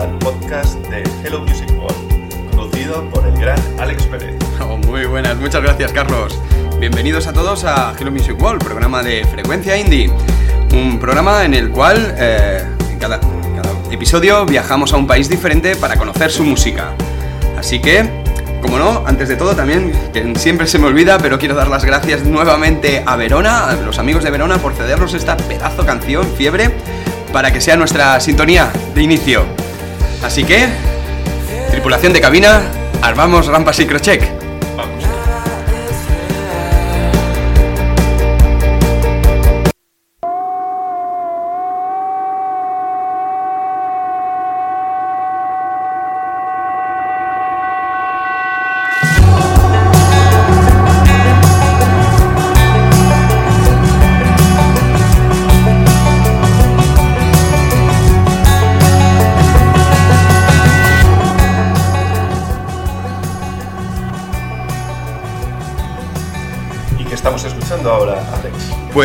Al podcast de Hello Music World, conducido por el gran Alex Pérez. Oh, muy buenas, muchas gracias Carlos. Bienvenidos a todos a Hello Music World, programa de frecuencia indie. Un programa en el cual eh, en cada, en cada episodio viajamos a un país diferente para conocer su música. Así que, como no, antes de todo también, que siempre se me olvida, pero quiero dar las gracias nuevamente a Verona, a los amigos de Verona, por cedernos esta pedazo canción, Fiebre, para que sea nuestra sintonía de inicio. Así que, tripulación de cabina, armamos rampas y crochet.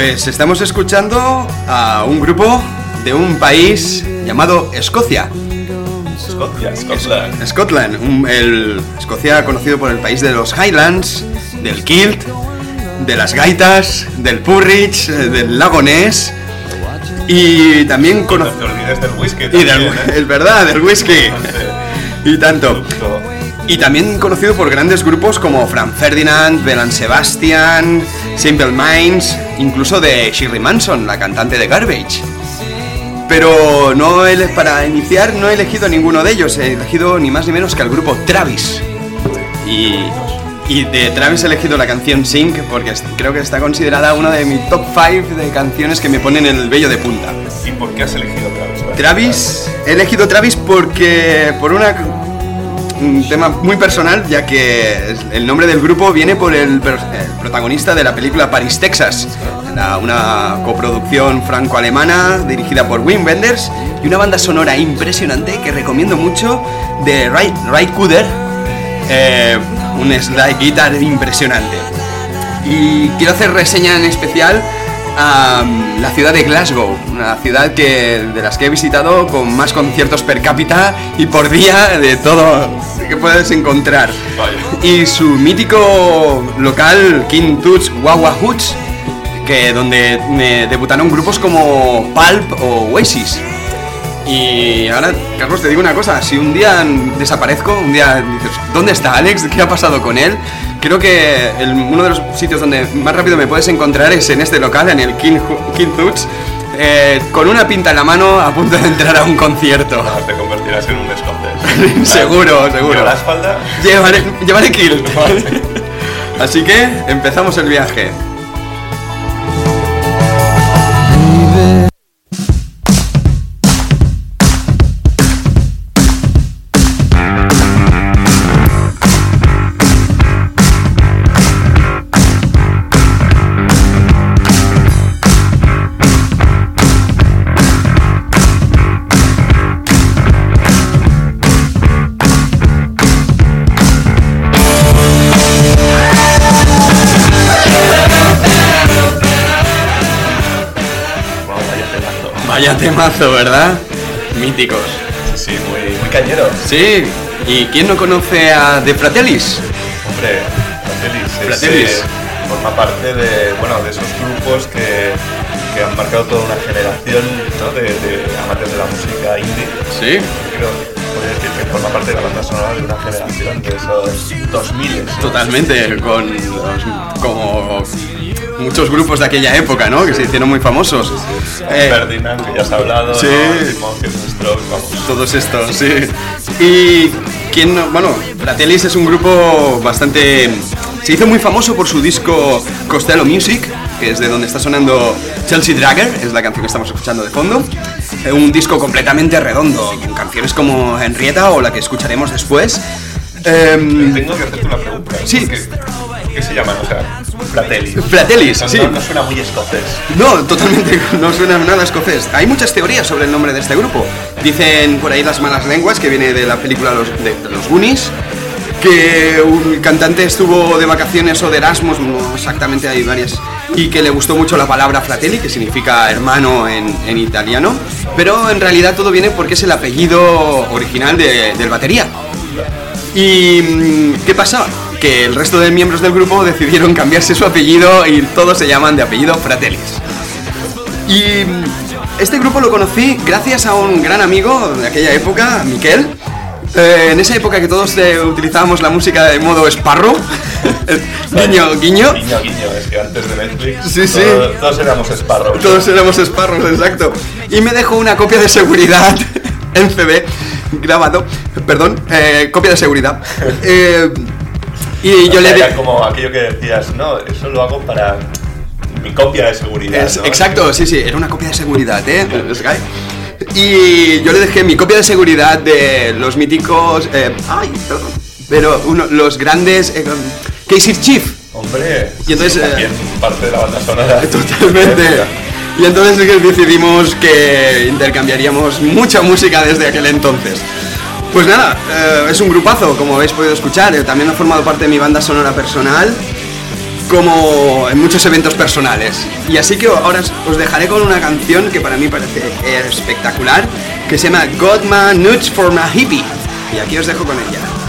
Pues estamos escuchando a un grupo de un país llamado Escocia. Escocia, Scotland. Scotland, un- el Escocia conocido por el país de los Highlands, del kilt, de las gaitas, del Purridge, eh, del lago Ness y también No conocido... te olvides del whisky Y también, del, ¿eh? es verdad, del whisky. Y tanto. Y también conocido por grandes grupos como Frank Ferdinand, Belan Sebastian, Simple Minds, incluso de Shirley Manson, la cantante de Garbage. Pero no para iniciar no he elegido ninguno de ellos, he elegido ni más ni menos que al grupo Travis. Y, y de Travis he elegido la canción Sync porque creo que está considerada una de mis top 5 de canciones que me ponen el vello de punta. ¿Y por qué has elegido Travis? Travis, he elegido Travis porque por una un tema muy personal, ya que el nombre del grupo viene por el, protagonista de la película Paris, Texas, una coproducción franco-alemana dirigida por Wim Wenders y una banda sonora impresionante que recomiendo mucho de Ray, Ray Cooder, eh, un slide guitar impresionante. Y quiero hacer reseña en especial a mm, la ciudad de Glasgow, una ciudad que, de las que he visitado con más conciertos per cápita y por día de todo que puedes encontrar. Vaya. Y su mítico local King Tuts Wawa Hoots, que donde me debutaron grupos como Pulp o Oasis. Y ahora, Carlos, te digo una cosa, si un día desaparezco, un día dices, ¿dónde está Alex? ¿Qué ha pasado con él? Creo que el- uno de los sitios donde más rápido me puedes encontrar es en este local, en el King, King Tuts, eh, con una pinta en la mano a punto de entrar a un concierto. Ah, Te convertirás en un escocés. seguro, seguro. La espalda. Llevaré, llevaré kilt. Así que empezamos el viaje. Vaya temazo, ¿verdad? Míticos. Sí, sí, muy, muy cañero. Sí, ¿y quién no conoce a The Fratellis? Hombre, Fratellis, es, Fratellis. eh, forma parte de, bueno, de esos grupos que, que han marcado toda una generación ¿no? de, de amantes de la música indie. Sí. Creo que puede decir que forma parte de la banda sonora de una generación de esos 2000. ¿no? Totalmente, con los, como muchos grupos de aquella época, ¿no? Que se hicieron muy famosos. Eh, Ferdinand, que ya has hablado, sí. ¿no? Todos estos, sí. Y quién no, bueno, Fratellis es un grupo bastante se hizo muy famoso por su disco Costello Music, que es de donde está sonando Chelsea Dragger, es la canción que estamos escuchando de fondo. Eh, un disco completamente redondo, con canciones como Henrietta o la que escucharemos después. Em, tengo que hacerte una pregunta. Sí. ¿Qué, se llaman? O sea, Fratellis. Fratellis, sí. No, suena muy escocés. No, totalmente no suena nada escocés. Hay muchas teorías sobre el nombre de este grupo. Dicen por ahí las malas lenguas que viene de la película Los, de, los Goonies que un cantante estuvo de vacaciones o de Erasmus, no exactamente hay varias, y que le gustó mucho la palabra fratelli, que significa hermano en, italiano, pero en realidad todo viene porque es el apellido original del batería. ¿Y mm, qué pasa? Que el resto de miembros del grupo decidieron cambiarse su apellido y todos se llaman de apellido Fratellis. Y mm, este grupo lo conocí gracias a un gran amigo de aquella época, Miquel, eh, en esa época que todos eh, utilizábamos la música de modo esparro, guiño, guiño. Guiño, guiño, es que antes de Netflix sí, sí. Todos, éramos esparros. Todos éramos esparros, exacto. Y me dejó una copia de seguridad en CB grabado, perdón, eh, copia de seguridad. y yo le dije... como aquello que decías, no, eso lo hago para mi copia de seguridad. Exacto, sí, sí, era una copia de seguridad, ¿eh? Y yo le dejé mi copia de seguridad de los míticos. Eh, ay, perdón. Pero uno, los grandes. Eh, Casey Chief. Hombre. Y entonces. Eh, parte de la banda sonora. Totalmente. Y entonces decidimos que intercambiaríamos mucha música desde aquel entonces. Pues nada, eh, es un grupazo, como habéis podido escuchar. También ha formado parte de mi banda sonora personal como en muchos eventos personales. Y así que ahora os dejaré con una canción que para mí parece espectacular, que se llama Got My Nuts for My Hippie. Y aquí os dejo con ella.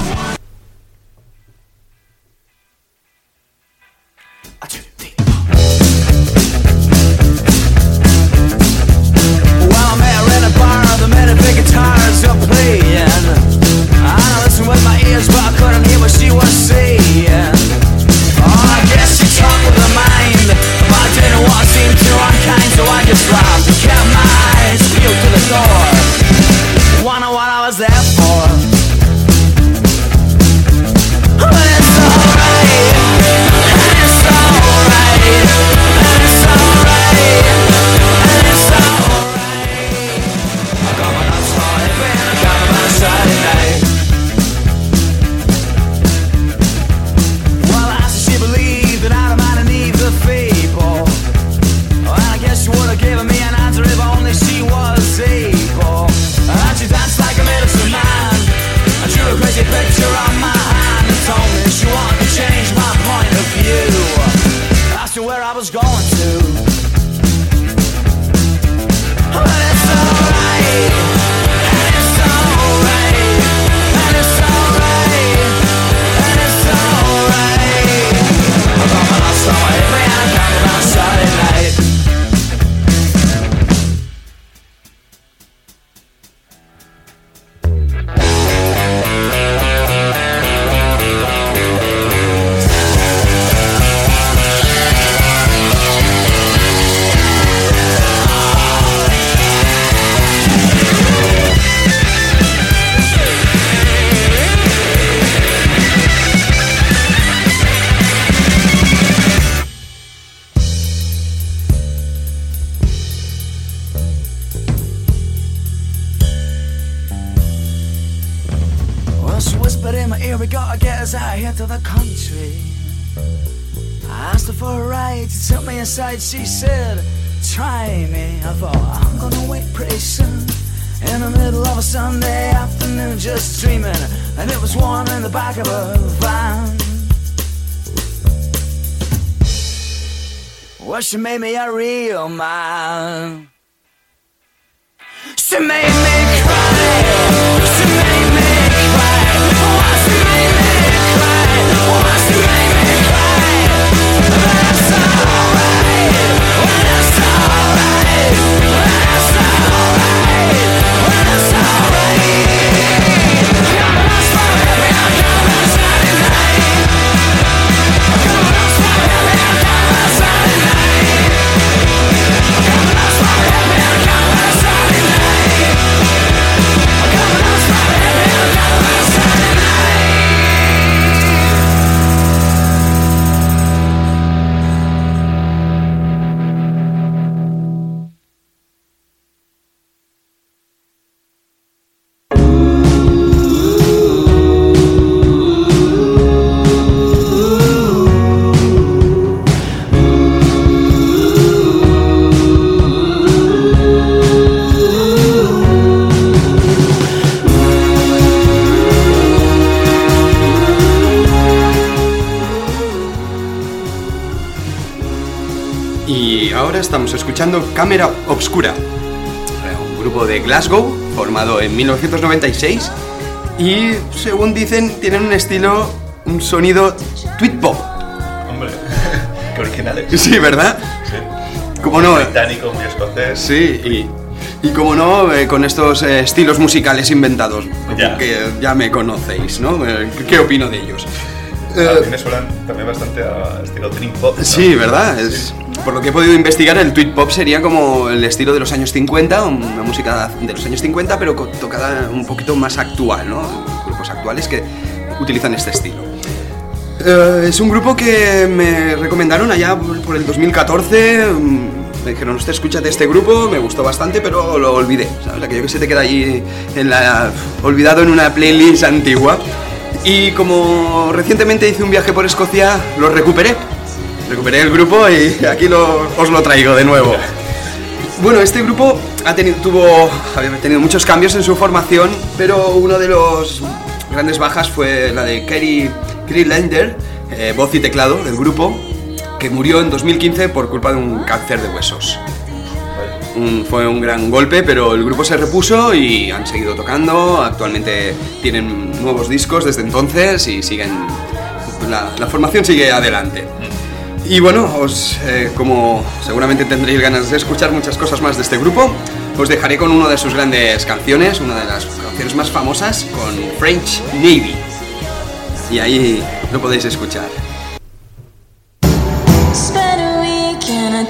She made me a real man. She made me Obscura, un grupo de Glasgow formado en 1996 y, según dicen, tienen un estilo, un sonido tweet pop. Hombre, qué originales. Sí, ¿verdad? Sí. Como no, Británico, muy escocés. Sí, y, y como no, eh, con estos eh, estilos musicales inventados, Ya. que ya me conocéis, ¿no? Eh, ¿Qué opino de ellos? A Eh, mí me suenan también bastante a estilo dream pop. ¿no? Sí, ¿verdad? Es, por lo que he podido investigar, el tweet pop sería como el estilo de los años 50, una música de los años 50, pero tocada un poquito más actual, ¿no? Grupos actuales que utilizan este estilo. Eh, es un grupo que me recomendaron allá por el 2014. mm, Me dijeron, usted escúchate este grupo, me gustó bastante, pero lo olvidé. ¿Sabes? Aquello que se te queda la, olvidado en una playlist antigua. Y como recientemente hice un viaje por Escocia, lo recuperé. Recuperé el grupo y aquí os lo traigo de nuevo. Bueno, este grupo ha tenido, tuvo, había tenido muchos cambios en su formación, pero uno de los grandes bajas fue la de Kerry, Kerry eh, voz y teclado del grupo, que murió en 2015 por culpa de un cáncer de huesos. Fue un gran golpe, pero el grupo se repuso y han seguido tocando. Actualmente tienen nuevos discos desde entonces y siguen. La formación sigue adelante. Y bueno, os, eh, como seguramente tendréis ganas de escuchar muchas cosas más de este grupo, os dejaré con una de sus grandes canciones, una de las canciones más famosas, con French Navy. Y ahí lo podéis escuchar. A week in a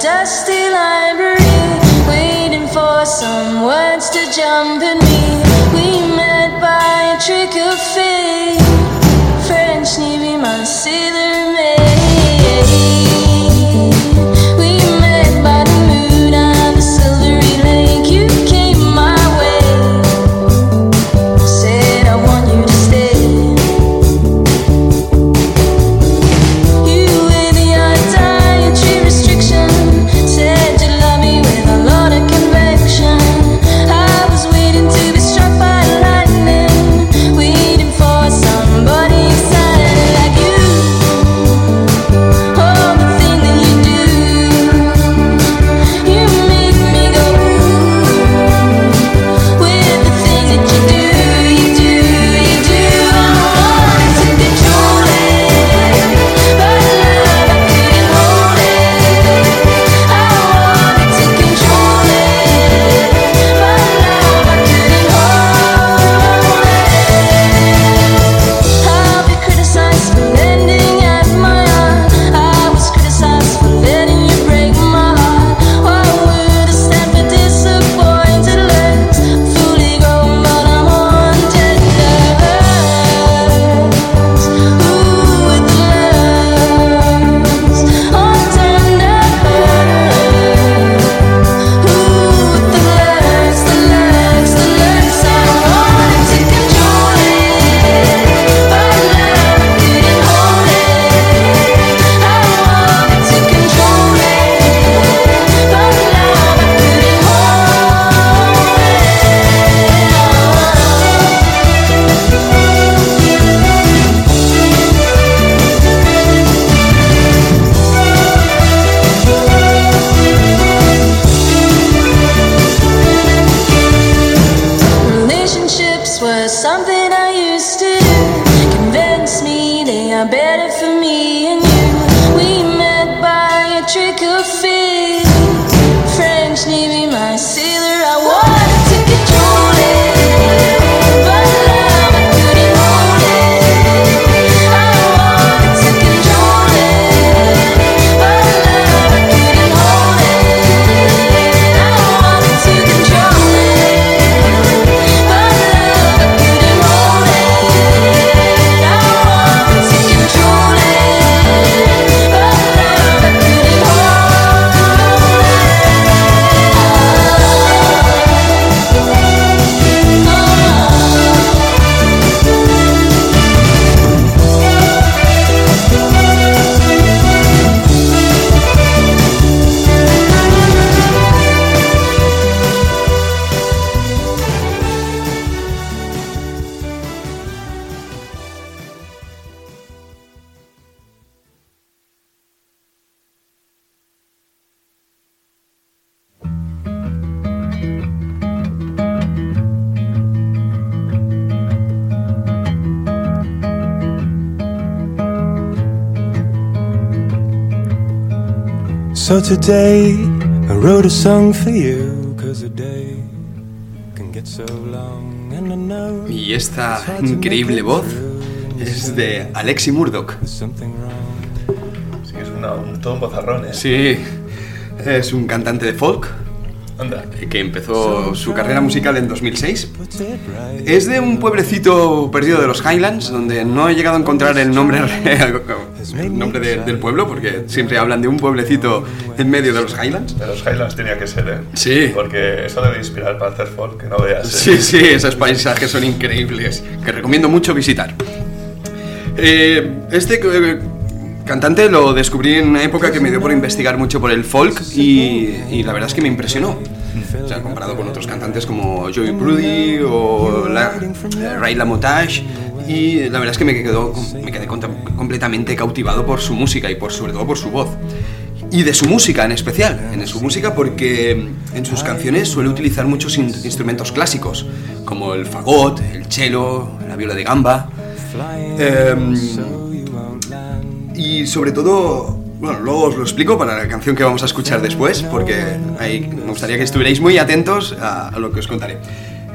So today I wrote a song for you, cause a day can get so long and I know Y esta increíble voz es de Alexi Murdoch. there's something wrong. Sí, es una, un, todo un bozarrón, ¿eh? Sí, es un cantante de folk Anda. que empezó su carrera musical en 2006. Put it right. Es de un pueblecito perdido de los Highlands, donde no he llegado a encontrar el nombre, real- el nombre de- del pueblo, porque siempre hablan de un pueblecito en medio de los Highlands. De los Highlands tenía que ser, ¿eh? Sí. Porque eso debe inspirar para hacer folk, que no veas. ¿eh? Sí, sí, esos paisajes son increíbles, que recomiendo mucho visitar. Eh, este eh, cantante lo descubrí en una época que me dio por investigar mucho por el folk y, y la verdad es que me impresionó. O sea, comparado con otros cantantes como Joey Brody o la, eh, Ray Lamotage y la verdad es que me, quedó, me quedé completamente cautivado por su música y por, sobre todo por su voz. Y de su música en especial, en su música porque en sus canciones suele utilizar muchos in- instrumentos clásicos, como el fagot, el cello, la viola de gamba. Em, y sobre todo, bueno, luego os lo explico para la canción que vamos a escuchar después, porque ahí me gustaría que estuvierais muy atentos a, a lo que os contaré.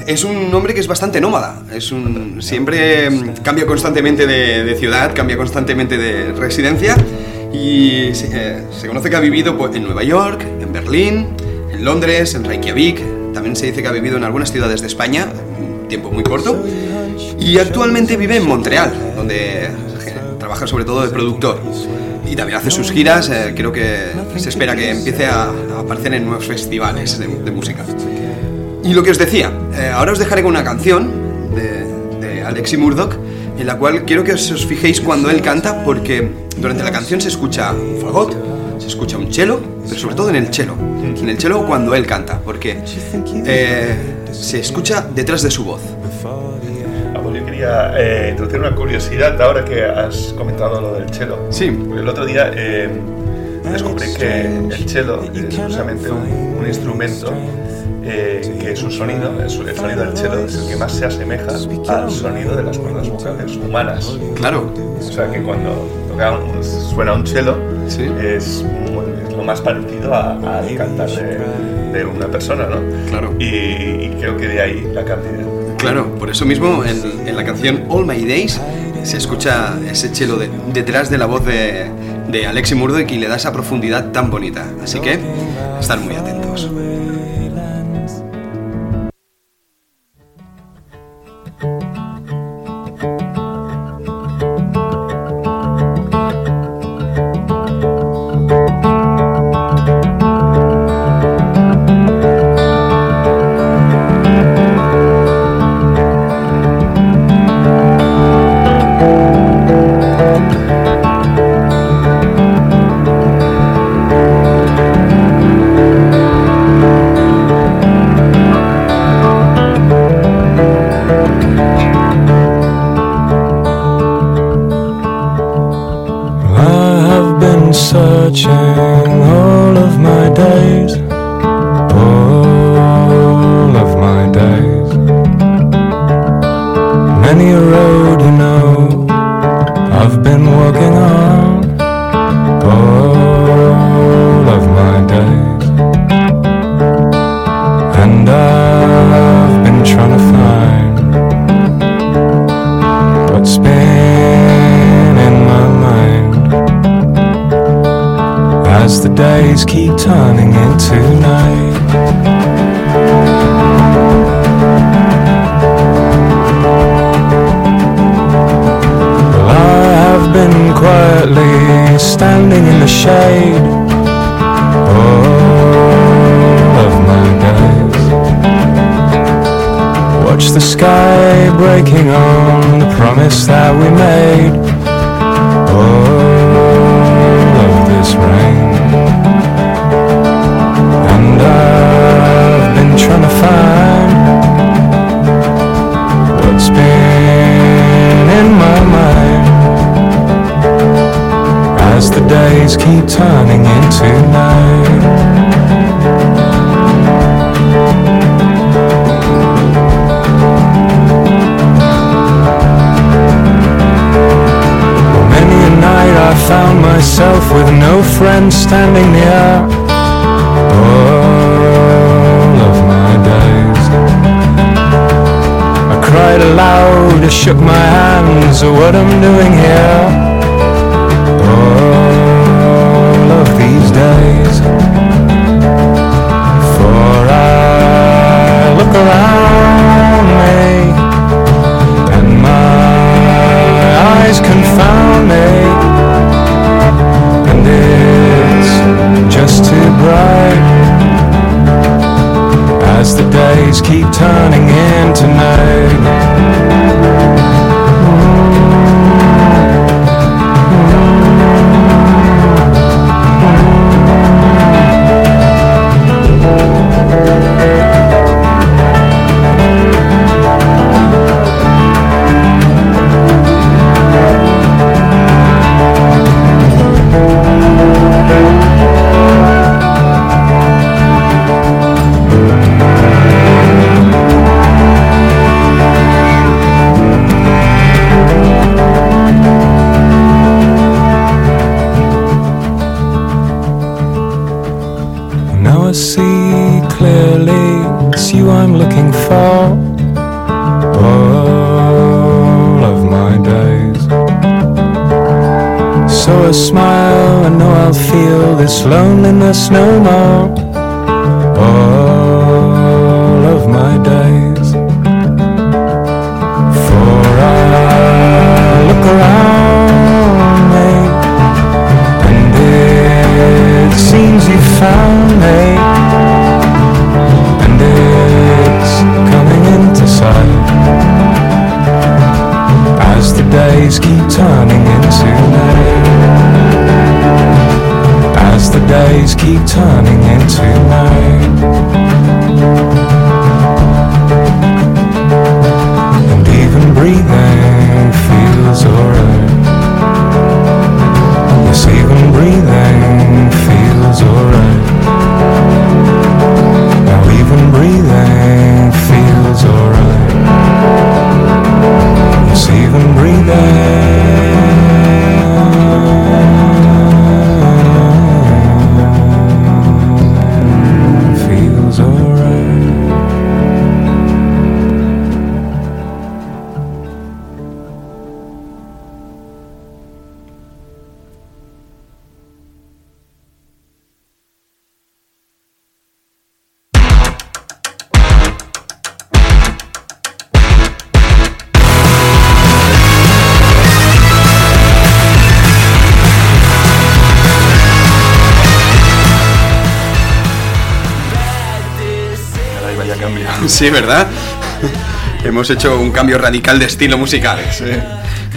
Es un hombre que es bastante nómada, es un, siempre mm, cambia constantemente de, de ciudad, cambia constantemente de residencia y se, eh, se conoce que ha vivido pues, en Nueva York, en Berlín, en Londres, en Reykjavik, también se dice que ha vivido en algunas ciudades de España, un tiempo muy corto, y actualmente vive en Montreal, donde trabaja sobre todo de productor. Y también hace sus giras, eh, creo que se espera que empiece a, a aparecer en nuevos festivales de, de música. Y lo que os decía, eh, ahora os dejaré con una canción de, de Alexi Murdoch, en la cual quiero que os, os fijéis cuando él canta, porque durante la canción se escucha un fagot, se escucha un cello, pero sobre todo en el cello, en el cello cuando él canta, porque eh, se escucha detrás de su voz. Quería eh, introducir una curiosidad ahora que has comentado lo del cello. Sí. El otro día eh, descubrí que el cello es precisamente un, un instrumento eh, que su sonido, el, sonido del cello es el que más se asemeja al sonido de las cuerdas vocales humanas. Claro, O sea que cuando toca un- suena un cello Sí. es, es lo más parecido a- al cantar de, de una persona, ¿no? Claro. Y, y creo que de ahí la cantidad. Claro, por eso mismo en, la canción All My Days se escucha ese cello de- detrás de la voz de, de Alexi Murdoch y le da esa profundidad tan bonita. Así que, estar muy atentos. Standing in the shade all of my days. Watch the sky breaking on the promise that we made. Days keep turning into night. Many a night I found myself with no friend man standing near all of my days. I cried aloud, I shook my hands at what I'm doing here. ¿Verdad? Hemos hecho un cambio radical de estilo musical.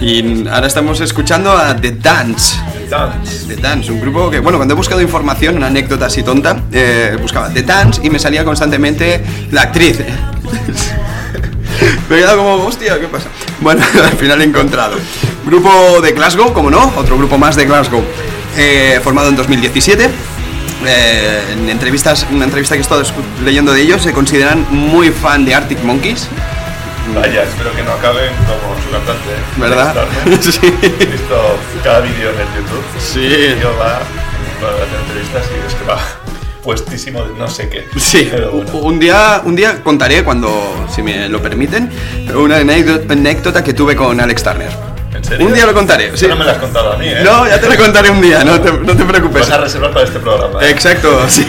Y ahora estamos escuchando a The Dance. Dance. The Dance, un grupo que, bueno, cuando he buscado información, una anécdota así tonta, eh, buscaba The Dance y me salía constantemente la actriz. me he quedado como, hostia, ¿qué pasa? Bueno, al final he encontrado. Grupo de Glasgow, como no, otro grupo más de Glasgow, eh, formado en 2017. Eh, en entrevistas, una entrevista que he estado leyendo de ellos, se consideran muy fan de Arctic Monkeys, Vaya, espero que no acaben como su cantante. ¿verdad? Sí. He visto cada vídeo en el YouTube. Sí. Tío va va a hacer entrevistas y es que va puestísimo de no sé qué. Sí, Pero bueno. un día, un día contaré cuando, si me lo permiten, una anécdota que tuve con Alex Turner. ¿En serio? Un día lo contaré. Sí. no me lo has contado a mí, ¿eh? No, ya te lo contaré un día, no te, no te preocupes. Vas a reservar para este programa. ¿eh? Exacto, sí.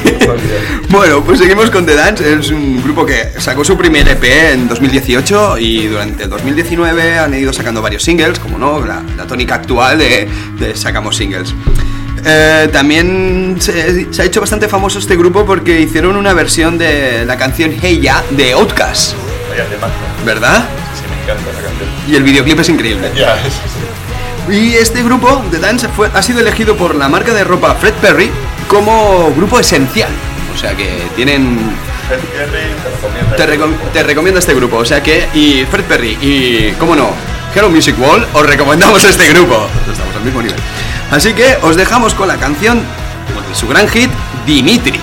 Bueno, pues seguimos con The Dance. Es un grupo que sacó su primer EP en 2018 y durante el 2019 han ido sacando varios singles, como no, la, la tónica actual de, de sacamos singles. Eh, también se, se ha hecho bastante famoso este grupo porque hicieron una versión de la canción Hey Ya de Outkast, Vaya temazo. ¿verdad? Sí, me encanta la canción. Y el videoclip es increíble. Y este grupo, The Dance, fue, ha sido elegido por la marca de ropa Fred Perry como grupo esencial. O sea que tienen Fred Perry te recomienda. te, recom- te este grupo. O sea que, y Fred Perry, y cómo no, Hello Music Wall, os recomendamos este grupo. Estamos al mismo nivel. Así que os dejamos con la canción de su gran hit, Dimitri.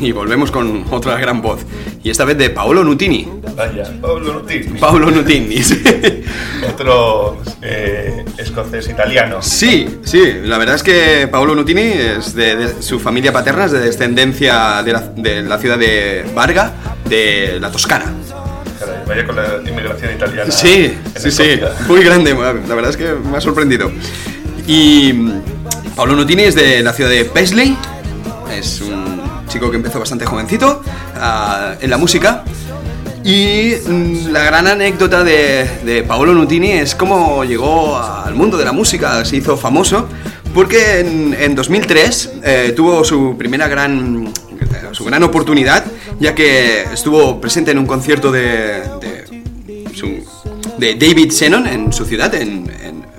Y volvemos con otra gran voz. Y esta vez de Paolo Nutini. Vaya, Pablo Nutini. Paolo Nutini. sí. Otro eh, escocés italiano. Sí, sí, la verdad es que Paolo Nutini es de, de- su familia paterna es de descendencia de la, de la ciudad de Varga, de la Toscana. Vaya con la inmigración italiana. Sí, sí, sí, muy grande, la verdad es que me ha sorprendido. Y mm, Paolo Nutini es de la ciudad de Paisley, es un chico que empezó bastante jovencito ah, en la música. Y mm, la gran anécdota de, Paolo Nutini es cómo llegó al mundo de la música, se hizo famoso, porque en, en 2003 eh, tuvo su primera gran, su gran oportunidad, ya que estuvo presente en un concierto de, de David Shannon en su ciudad, en,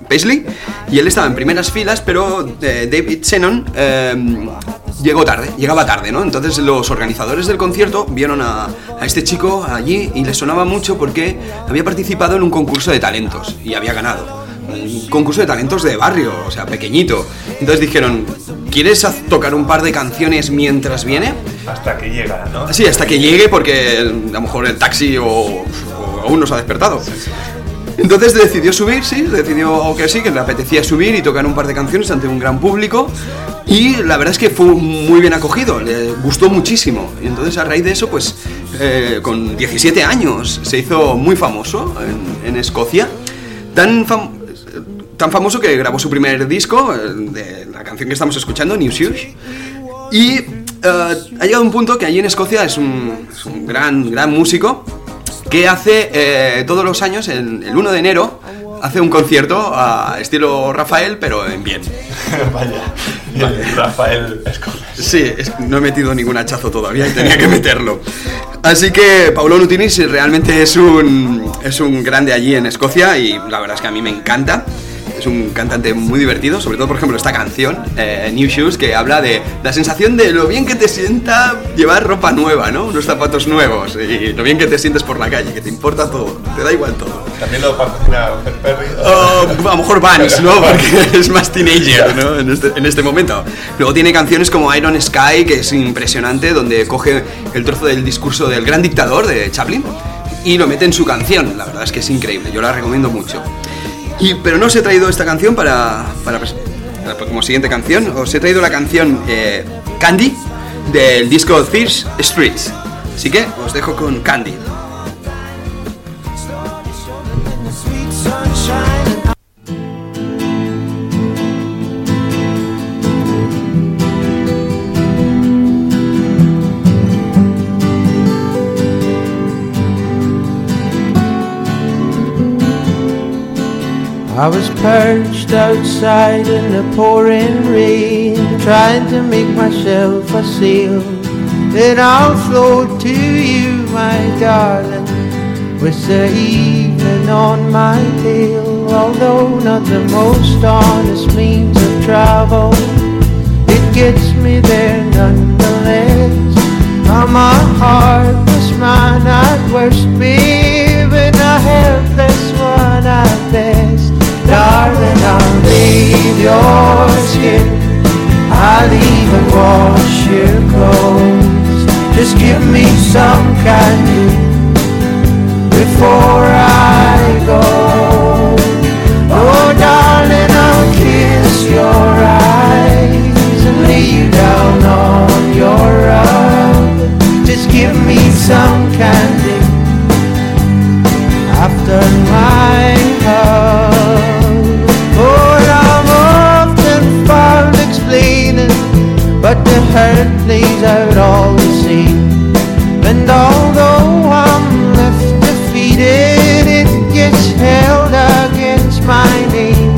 Paisley, y él estaba en primeras filas, pero eh, David Shannon eh, llegó tarde, llegaba tarde, ¿no? Entonces los organizadores del concierto vieron a, a este chico allí y le sonaba mucho porque había participado en un concurso de talentos y había ganado. Un concurso de talentos de barrio, o sea, pequeño. Entonces dijeron, ¿quieres tocar un par de canciones mientras viene? Hasta que llega, ¿no? Sí, hasta que llegue porque a lo mejor el taxi o, o aún no se ha despertado. Entonces decidió subir, sí, decidió que sí, que le apetecía subir y tocar un par de canciones ante un gran público. Y la verdad es que fue muy bien acogido, le gustó muchísimo. Y entonces a raíz de eso, pues eh, con 17 años se hizo muy famoso en, en Escocia. Tan, fam- tan famoso que grabó su primer disco, de la canción que estamos escuchando, New Shoes. Y eh, ha llegado un punto que allí en Escocia es un, es un gran, gran músico que hace eh, todos los años, el, el 1 de enero, hace un concierto a estilo Rafael, pero en bien. Vaya. Rafael Escobar. Sí, es- no he metido ningún hachazo todavía y tenía que meterlo. Así que Paulo Nutini sí, realmente es un, es un grande allí en Escocia y la verdad es que a mí me encanta. Es un cantante muy divertido, sobre todo por ejemplo esta canción, eh, New Shoes, que habla de la sensación de lo bien que te sienta llevar ropa nueva, ¿no? Unos zapatos nuevos y lo bien que te sientes por la calle, que te importa todo, te da igual todo. También lo patrocina Perry. Oh, a lo mejor Vans, ¿no? Porque es más teenager, ¿no? En este, en este momento. Luego tiene canciones como Iron Sky, que es impresionante, donde coge el trozo del discurso del gran dictador de Chaplin y lo mete en su canción. La verdad es que es increíble, yo la recomiendo mucho. Y, pero no os he traído esta canción para, para como siguiente canción, os he traído la canción eh, Candy del disco Thieves Streets. Así que os dejo con Candy. I was perched outside in the pouring rain, trying to make myself a sail. Then I'll float to you, my darling, with the evening on my tail. Although not the most honest means of travel, it gets me there nonetheless. I'm a heartless man at worst, babe, Darling, I'll bathe your skin. I'll even wash your clothes. Just give me some candy before I go. Oh, darling, I'll kiss your eyes and lay you down on your rug. Just give me some candy after my but the hurt plays out all the same. And although I'm left defeated, it gets held against my name.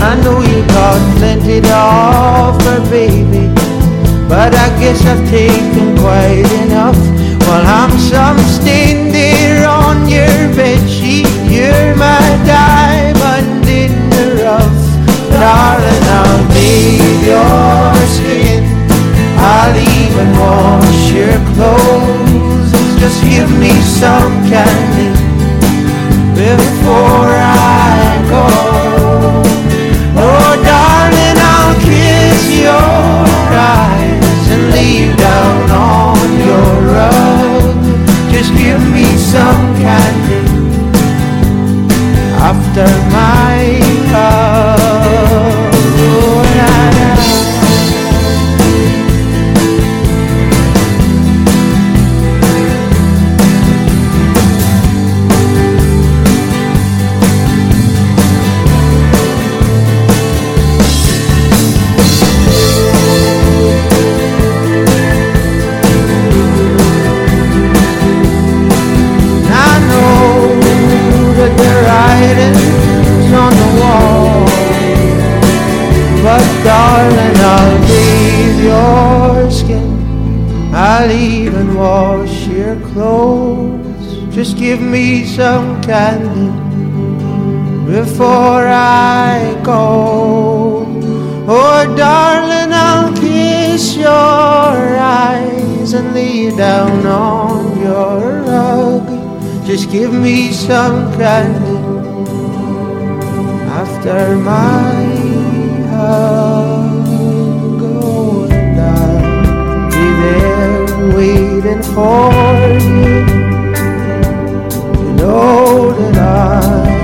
I know you got plenty to offer, baby, but I guess I've taken quite enough. While I'm some there on your bedsheet, you're and wash your clothes. Just give me some candy before I go. Oh, darling, I'll kiss your eyes and lay you down on your rug. Just give me some candy after my love. Before I go. Oh, darling, I'll kiss your eyes and lay down on your rug. Just give me some candy after my hug. Oh, and I'll be there waiting for you. You know that I'll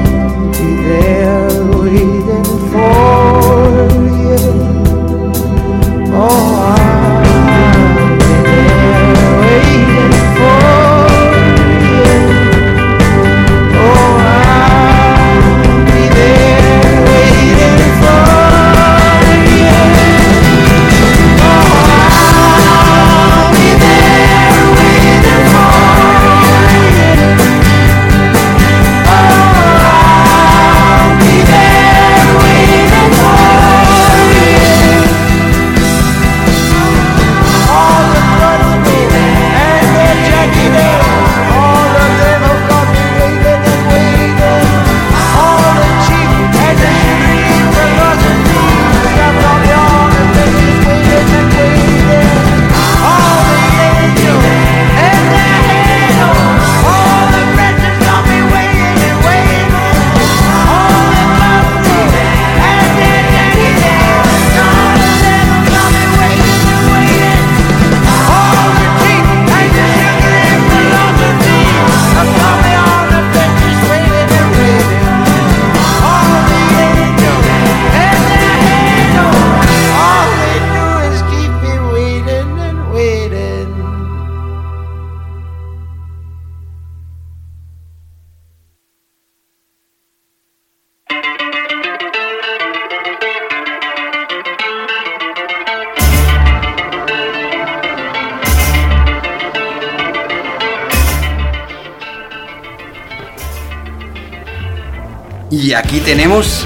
Y aquí tenemos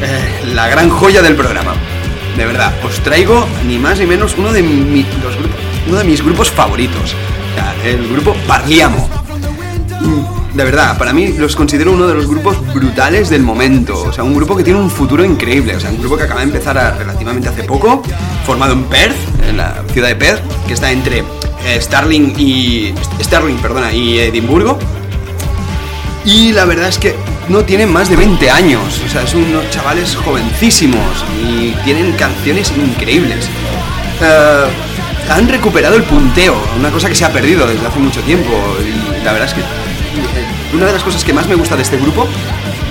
eh, la gran joya del programa. De verdad, os traigo ni más ni menos uno de, los grupos, uno de mis grupos favoritos. El grupo Parliamo. Mm, De verdad, para mí los considero uno de los grupos brutales del momento. O sea, un grupo que tiene un futuro increíble. O sea, un grupo que acaba de empezar a- relativamente hace poco, formado en Perth, en la ciudad de Perth, que está entre eh, Starling y. Starling, perdona, y Edimburgo. Y la verdad es que no tienen más de 20 años. O sea, son unos chavales jovencísimos y tienen canciones increíbles. Eh, han recuperado el punteo, una cosa que se ha perdido desde hace mucho tiempo. Y la verdad es que eh, una de las cosas que más me gusta de este grupo,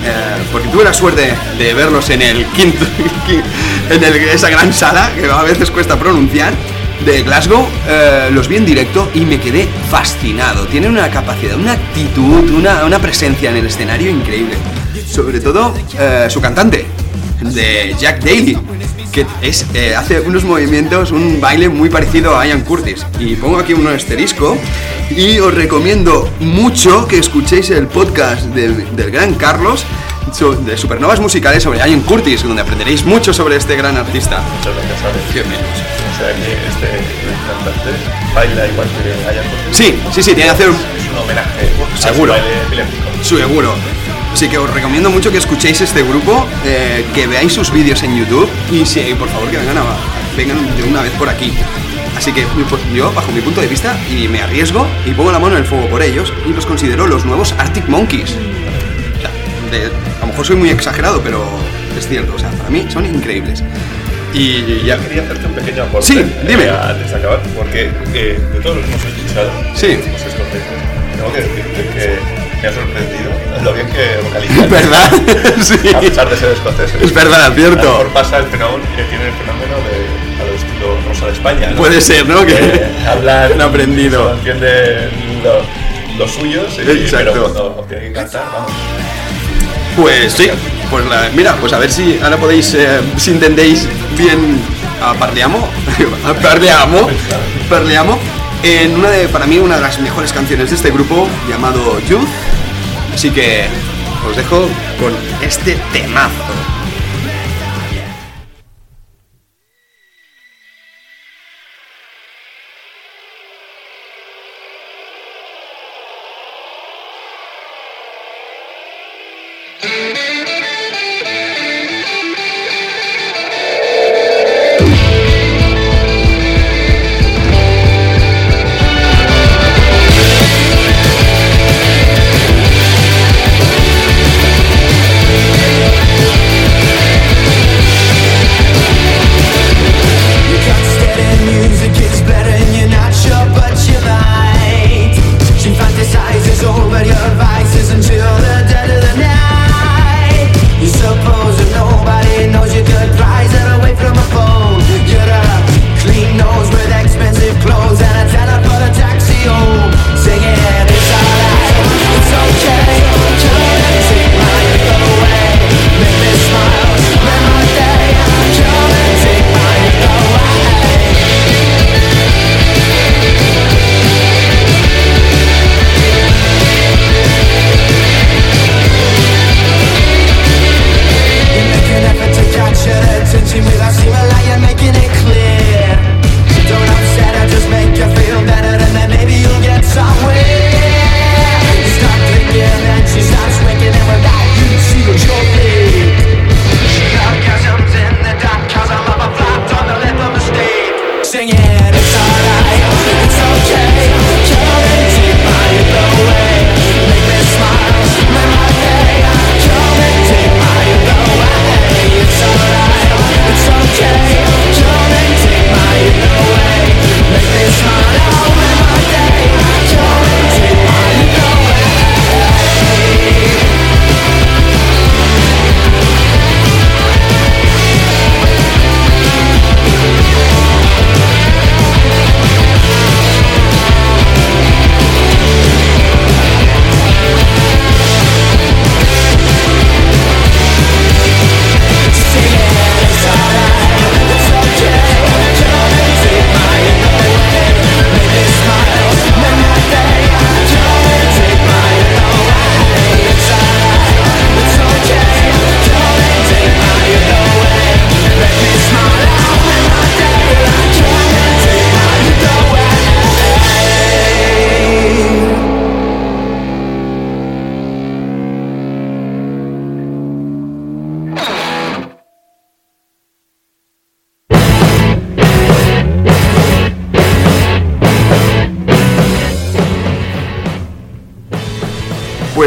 eh, porque tuve la suerte de verlos en el quinto, en esa gran sala que a veces cuesta pronunciar, de Glasgow, eh, los vi en directo y me quedé fascinado. Tienen una capacidad, una actitud, una, una presencia en el escenario increíble. Sobre todo eh, su cantante, de Jack Daly, que es, eh, hace unos movimientos, un baile muy parecido a Ian Curtis. Y pongo aquí un asterisco y os recomiendo mucho que escuchéis el podcast del, del gran Carlos de Supernovas Musicales sobre Ian Curtis, donde aprenderéis mucho sobre este gran artista. Muchas gracias, Alex. Qué menos. O sea que este cantante baila igual que Ian Curtis. Sí, sí, sí, tiene que hacer un, un homenaje a su Seguro. baile. Seguro. Así que os recomiendo mucho que escuchéis este grupo, eh, que veáis sus vídeos en YouTube y sí, por favor que vengan, a- vengan de una vez por aquí. Así que pues, yo, bajo mi punto de vista, y me arriesgo y pongo la mano en el fuego por ellos y los considero los nuevos Arctic Monkeys. O sea, de- a lo mejor soy muy exagerado, pero es cierto. O sea, para mí son increíbles. Y ya... Quería hacerte un pequeño aporte Sí, dime. eh, antes de acabar, porque eh, de todos los que hemos escuchado, Sí. los escoceses, tengo que decirte que me ha sorprendido lo bien que vocalizan. ¿Verdad? sí. A pesar de ser escoceses. Es verdad, A lo cierto. mejor pasa el fenómeno que tiene el fenómeno de a lo estilo Rosa de España. ¿no? Puede ser, ¿no? Que Eh, hablan, han aprendido. entienden lo, lo suyo, sí, Exacto. pero cuando tienen que cantar, vamos. Pues sí, pues la- mira, pues a ver si ahora podéis, eh, si entendéis bien a Parliamo, a Parliamo, Parliamo, en una de, para mí, una de las mejores canciones de este grupo llamado Youth. Así que os dejo con este temazo.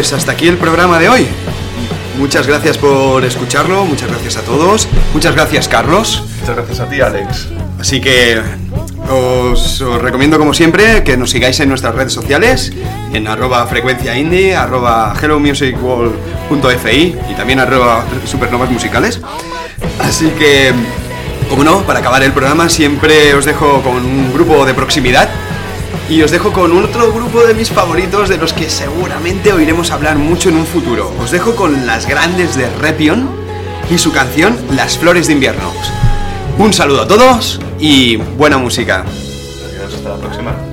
Pues hasta aquí el programa de hoy. Muchas gracias por escucharlo, muchas gracias a todos, muchas gracias Carlos. Muchas gracias a ti, Alex. Así que os, os recomiendo como siempre que nos sigáis en nuestras redes sociales, en arroba frecuencia indie, arroba hellomusicworld.fi y también arroba supernovas musicales. Así que, como no, para acabar el programa siempre os dejo con un grupo de proximidad y os dejo con otro grupo de mis favoritos de los que seguramente oiremos hablar mucho en un futuro. Os dejo con las grandes de Repion y su canción Las Flores de Invierno. Un saludo a todos y buena música. Hasta la próxima.